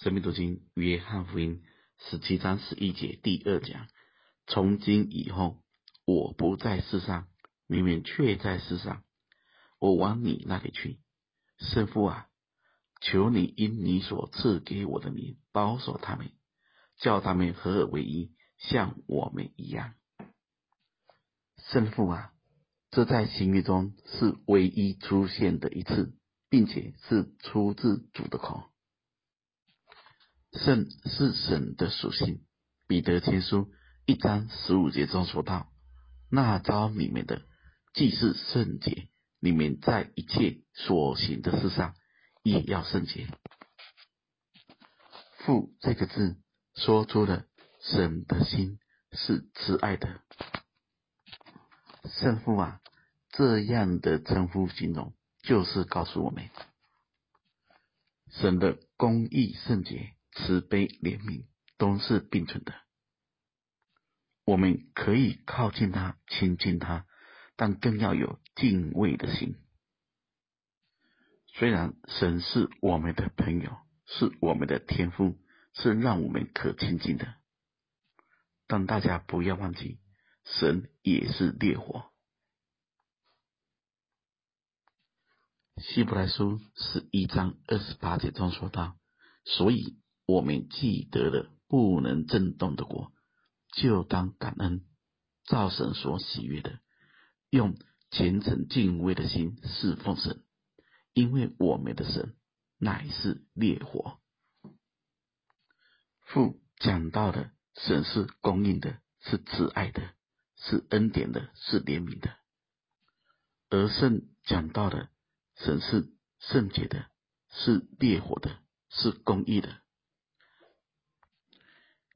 生命读经约翰福音十七章十一节第二讲：从今以后，我不在世上，你们却在世上。我往你那里去，圣父啊，求你因你所赐给我的名保守他们，叫他们合而为一，像我们一样。圣父啊，这在新约中是唯一出现的一次，并且是出自主的口。圣是神的属性，彼得前书一章十五节中说道：“那招你们的，既是圣洁，你们在一切所行的事上也要圣洁。”父这个字说出了神的心是慈爱的。圣父啊，这样的称呼形容，就是告诉我们神的公义圣洁。慈悲怜悯都是并存的，我们可以靠近他、亲近他，但更要有敬畏的心。虽然神是我们的朋友，是我们的天父，是让我们可亲近的，但大家不要忘记，神也是烈火。希伯来书十一章二十八节中说道：“所以。”我们既得了不能震动的国，就当感恩，造神所喜悦的，用虔诚敬畏的心侍奉神，因为我们的神乃是烈火。父讲到的神是供应的，是慈爱的，是恩典的，是怜悯的；而圣讲到的神是圣洁的，是烈火的，是公义的。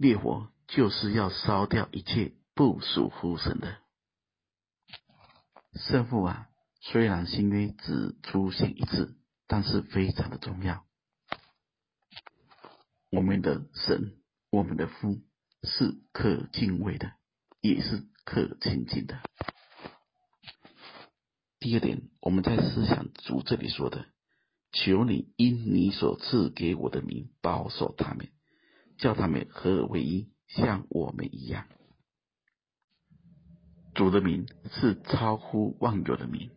烈火就是要烧掉一切不属乎神的。圣父啊，虽然新约只出现一次，但是非常的重要。我们的神，我们的父是可敬畏的，也是可亲近的。第二点，我们在思想主这里说的：“求你因你所赐给我的名保守他们。”叫他们合而为一，像我们一样。主的名是超乎万有的名，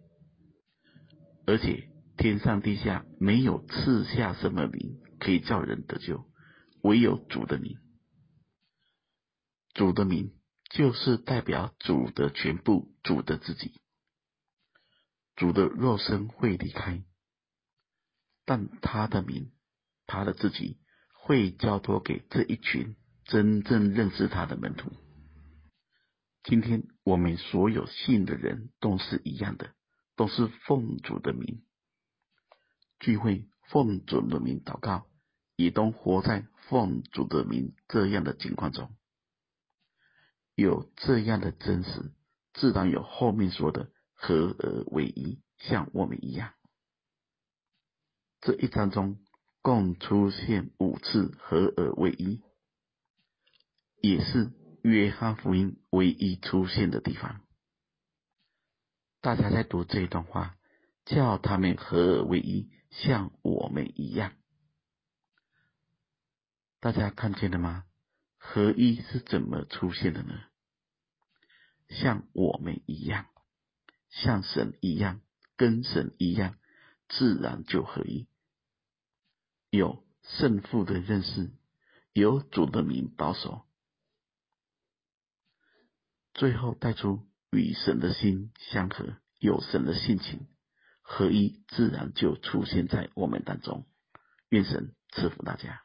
而且天上地下没有赐下什么名可以叫人得救，唯有主的名。主的名就是代表主的全部，主的自己。主的肉身会离开，但他的名，他的自己。会交托给这一群真正认识他的门徒。今天我们所有信的人都是一样的，都是奉主的名聚会，奉主的名祷告，也都活在奉主的名这样的情况中。有这样的真实，自然有后面说的合而为一，像我们一样。这一章中。共出现五次合而为一，也是约翰福音唯一出现的地方。大家在读这一段话，叫他们合而为一，像我们一样。大家看见了吗？合一是怎么出现的呢？像我们一样，像神一样，跟神一样，自然就合一。有胜负的认识，有主的名保守，最后带出与神的心相合，有神的性情，合一自然就出现在我们当中。愿神赐福大家。